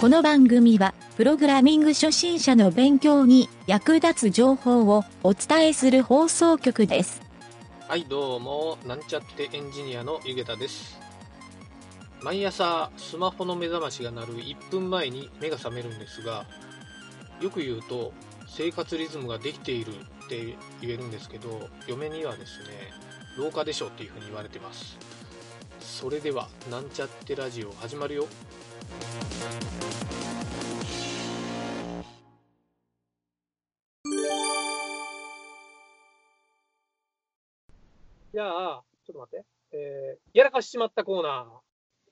この番組は、プログラミング初心者の勉強に役立つ情報をお伝えする放送局です。はい、どうも、なんちゃってエンジニアのゆげたです。毎朝、スマホの目覚ましが鳴る1分前に目が覚めるんですが、よく言うと、生活リズムができているって言えるんですけど、嫁にはですね、老化でしょっていうふうに言われてます。それでは、なんちゃってラジオ始まるよ。じゃあ、ちょっと待って。えー、やらかしちまったコーナー。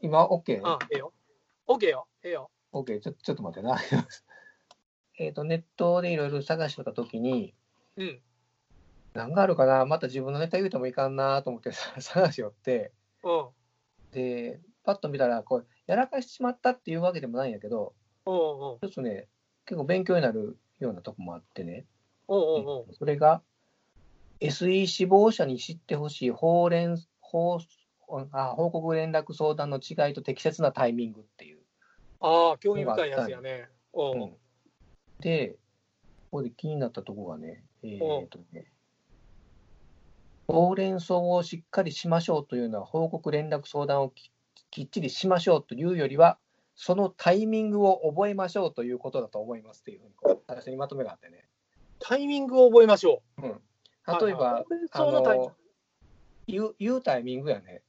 今、OK? あ、ええよ。OK よ。ええよ。OK、ちょちょっと待ってな。えっと、ネットでいろいろ探してたときに、うん。何があるかな、また自分のネタ言うてもいかんなと思って探しよって、うん。で、パッと見たら、こう、やらかしちまったっていうわけでもないんやけど、おうおうちょっとね、結構勉強になるようなとこもあってね、おうおうおうそれが、SE 死亡者に知ってほしい報連報あ報告連絡相談の違いと適切なタイミングっていう。ああ、興味深いやつやね。おううん。で、ここで気になったとこがね、えーとね、ほうれん草をしっかりしましょうというのは、報告連絡相談をききっちりしましょうというよりは、そのタイミングを覚えましょうということだと思いますっていうふうにこう、最初にまとめがあってね。タイミングを覚えましょうん、う。例えば、あその言う言うタイミングやね、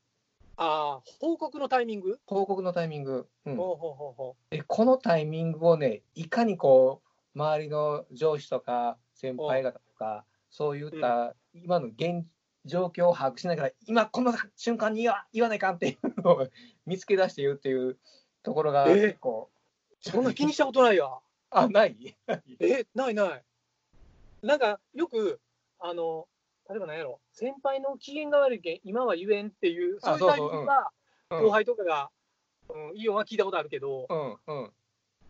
ああ、報告のタイミング、報告のタイミング。うんほうほうほうほでこのタイミングをね、いかにこう、周りの上司とか先輩方とか、そういった今の現状況を把握しながら、今この瞬間に言わ言わないかんっていうのを見つけ出して言うっていうところがえ？ー結構、う。そんな気にしたことないや。あ、ない？え、ないない。なんか、よく、あの、例えば何やろ、先輩の機嫌が悪いけん、今は言えんっていう、そういうタイあそうそうミングが、うん後輩とかが、うん、いいよは聞いたことあるけど、うんうん。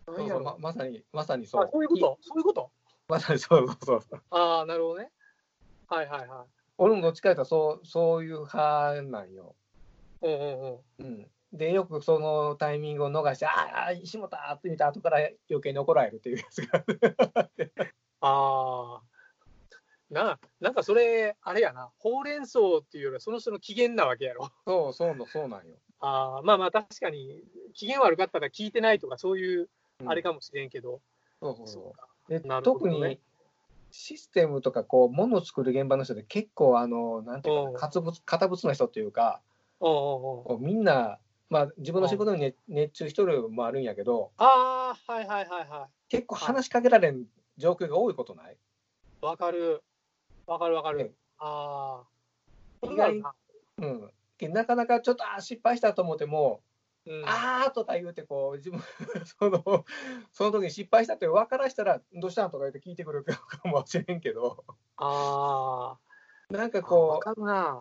そうそうままさに、まさにそう。あそういうこと？そういうこと？まさにそうそうそうそう。ああ、なるほどね。はいはいはい。俺もどっちかというとそう、そういう派なんよ。うんうんうん。うん、で、よくそのタイミングを逃して、ああ、石本って見た後から余計に怒られるっていうやつがあ。ああ。な、なんかそれ、あれやな、ほうれん草っていうよりは、その人の機嫌なわけやろ。そうそうの、そうなんよ。ああ、まあまあ確かに、機嫌悪かったら聞いてないとか、そういううんあれかもしれんけど、そうそうそそうか。う。でなるほ特にシステムとかこう、ものを作る現場の人で結構、あの、なんていうか堅物堅物な人っていうか、みんな、まあ、自分の仕事に熱熱中しとるのもあるんやけど、ああ、はいはいはいは結構話しかけられん状況が多いことない？い。わかる。わかるわかねる。ああ。意外うん。でなかなかちょっと、あー失敗したと思っても、うん、あーとか言うてこう自分 そのその時に失敗したって分からしたらどうしたん？とか言って聞いてくるかもしれんけどあなんかこう。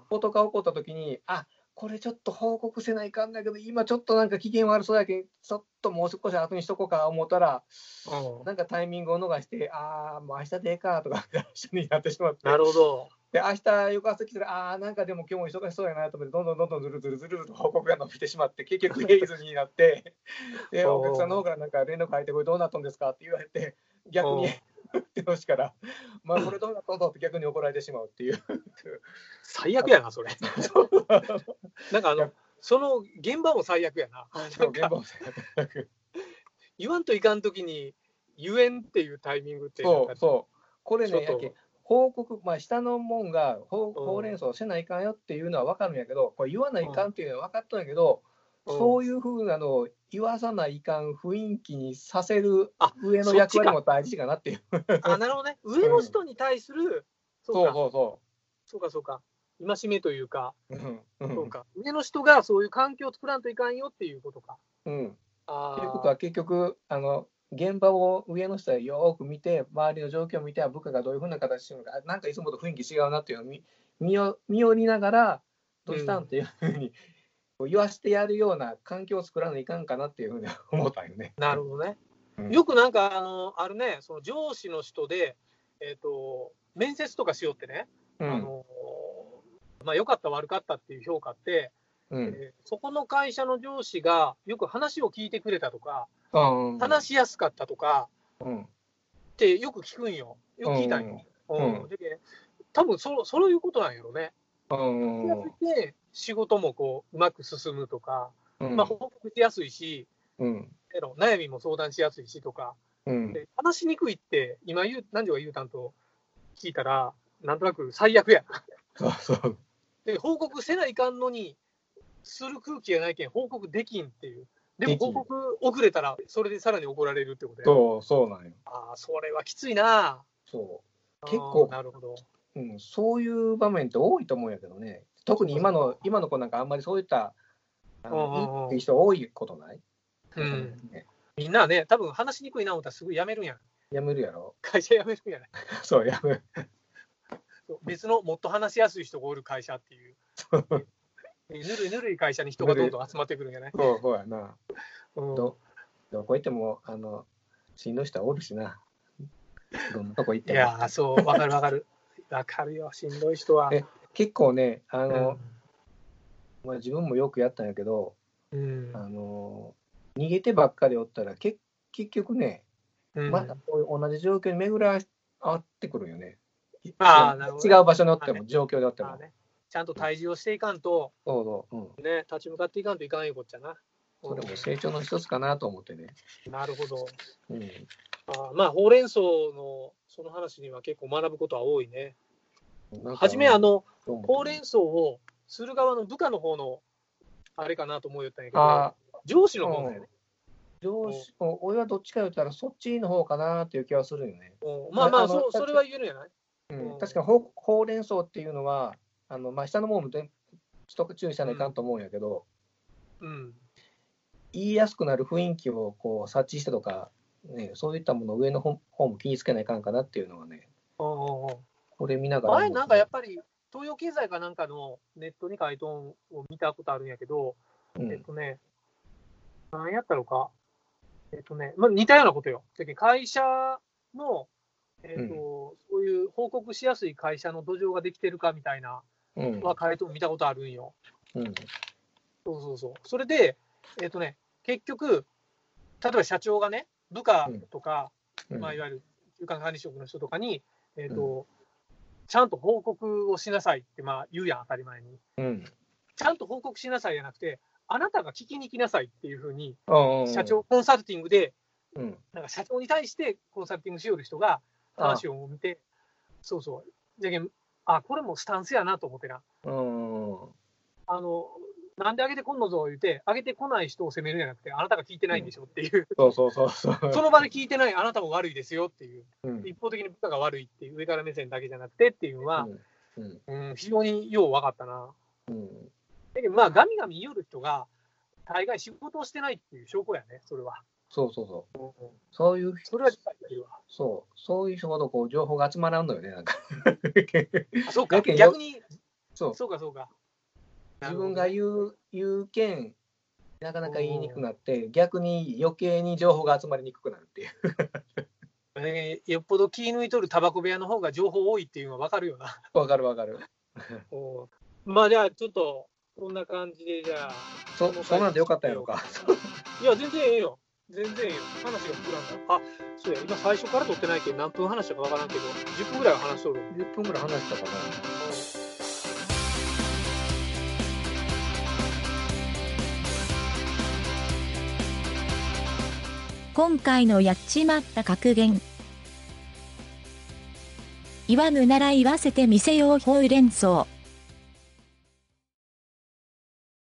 ことが起こった時にあこれちょっと報告せないかんだけど今ちょっとなんか機嫌悪そうやけんちょっともう少し後にしとこうか思ったらうん。なんかタイミングを逃してああもう明日でええかとか 一緒になってしまってなるほど。で明日翌朝来たらああなんかでも今日も忙しそうやなと思ってどんどんどんどんずるずるずるずると報告が伸びてしまって結局平日になってでお客さんの方からなんか連絡入ってこれどうなったんですかって言われて逆にってしからまあこれどうなったんだって逆に怒られてしまうっていう最悪やな、それ。なんかあの、その現場も最悪やな。なんかそう現場も最悪言わんといかんときに言えんっていうタイミングってそうそうこれねやけ報告まあ下のもんがほほうれん草せないかんよっていうのは分かるんやけどこれ言わないかんっていうのは分かったんやけど、うんそういうふうなのを言わさないかん雰囲気にさせるあ上の役割も大事かなっていう。あ、なるほどね。上の人に対する、そそううか、そうそそうか、そうか。戒めというか、そうか。上の人がそういう環境を作らんといかんよっていうことか。うん。ああ。ということは結局あの現場を上の人はよーく見て周りの状況を見て部下がどういうふうな形してるのかあなんかいつもと雰囲気違うなっていうのを見見よりながらどうしたんっていうふうに言わしてやるような環境を作らないかんかなっていうふうに 思ったんよね。なるほどね。うん。よくなんか、あの、あるね、その上司の人で、えっ、と、面接とかしようってね、うん。あの、まあ、良かった悪かったっていう評価って、うん、えーそこの会社の上司がよく話を聞いてくれたとか、うん。話しやすかったとかうん。ってよく聞くんよ。よく聞いたんよ。うんうんで多分そそういうことなんやろね。うん。やすいて仕事もこううまく進むとか、うん。まあ、報告しやすいし、うん。悩みも相談しやすいしとか、うん。で話しにくいって、今言う、何時が言うたんと聞いたら、なんとなく最悪や。で、報告せないかんのに、する空気がないけん、報告できんっていう。でも報告遅れたら、それでさらに怒られるってことや。そう、そうなんよ。ああ、それはきついな。そう。結構なるほど。うん、そういう場面って多いと思うんやけどね。特に今の、今の子なんかあんまりそういった、いい人多いことない？うん。ねみんなね、多分話しにくいな思ったらすぐ辞めるんやん。やめるやろ会社辞めるんやない。そう、やめる。別のもっと話しやすい人がおる会社っていう。えぬるいぬるい会社に人がどんどん集まってくるんじゃない、そう、そうやな。うん、ど、どこ行っても、あの、しんどい人はおるしな。どんなとこ行っても。いやー、そう、わかるわかる。わかるよ、しんどい人は。え結構ね、あうの、んまあ、自分もよくやったんやけど、うんあの、逃げてばっかりおったら、け結局ね、うんまた同じ状況に巡ら合ってくるよね。あーなるほど違う場所におっても、状況でおっても。まあね、ちゃんと対峙をしていかんと、そうそう。うん。ね、立ち向かっていかんといかんよこっちゃな。それも成長の一つかなと思ってね。なるほど。うん。あーまあ、ほうれん草のその話には結構学ぶことは多いね。なんかはじめ、あ、の、ほうれん草をする側の部下の方の、あれかなと思うよったんやけど、あ上司の方だよね。上司、お俺はどっちか言ったら、そっちの方かなっていう気はするよね。うんまあまあそう、それは言えるんじゃない？うんうん確かにほうほうれん草っていうのは、あのまあ、下のもので一注意しないかんと思うんやけど、うん。言いやすくなる雰囲気をこう察知してとか、ね、そういったものを上の方方も気につけないかんかなっていうのはね、うんうんうんこれ見ながら。前なんかやっぱり、東洋経済かなんかのネットに書いとんを見たことあるんやけど、うんえっとね、何やったのか、えっとね、まあ、似たようなことよ。会社の、えっとそういう報告しやすい会社の土壌ができてるかみたいな、うんは書いとん見たことあるんよ。うん。そうそうそう。それで、えっとね、結局、例えば社長がね、部下とか、うん。まあ、いわゆる中間管理職の人とかに、えっとちゃんと報告をしなさいって、まあ、言うやん、当たり前に。うん。ちゃんと報告しなさいじゃなくて、あなたが聞きに来なさいっていうふうに、うん社長、コンサルティングで、うん。なんか社長に対してコンサルティングしよる人が話を見て、そうそう、じゃけんあ、これもスタンスやなと思ってな。うんあのなんで上げてこんのぞ言うて、上げてこない人を責めるんじゃなくて、あなたが聞いてないんでしょっていう、そうそうそうそう。その場で聞いてないあなたも悪いですよっていう、うん一方的に部下が悪いっていう、上から目線だけじゃなくてっていうのは、うんうん、非常によう分かったな。うんだけど、まあ、ガミガミ言う人が、大概仕事をしてないっていう証拠やね、それは。そうそうそう。そういう、それは理解できるわ。そう、そういう人ほどこう情報が集まらんのよね、なんか。あそうか、逆に、そう、そうか、そうか。自分が言う、言うけん、なかなか言いにくくなって、逆に余計に情報が集まりにくくなるっていう。えーよっぽど気抜いとるタバコ部屋の方が情報多いっていうのは分かるよな。わかるわかる。おまあ、じゃあ、ちょっと、こんな感じで、じゃあ。そ、そんなんでよかったんやろか。いや、全然ええよ。全然。話が膨らんだ。あ、そうや、今最初から撮ってないけど、何分話したか分からんけど、10分ぐらいは話しとる。10分ぐらい話したかな。今回のやっちまった格言。言わぬなら言わせてみせようほうれん草。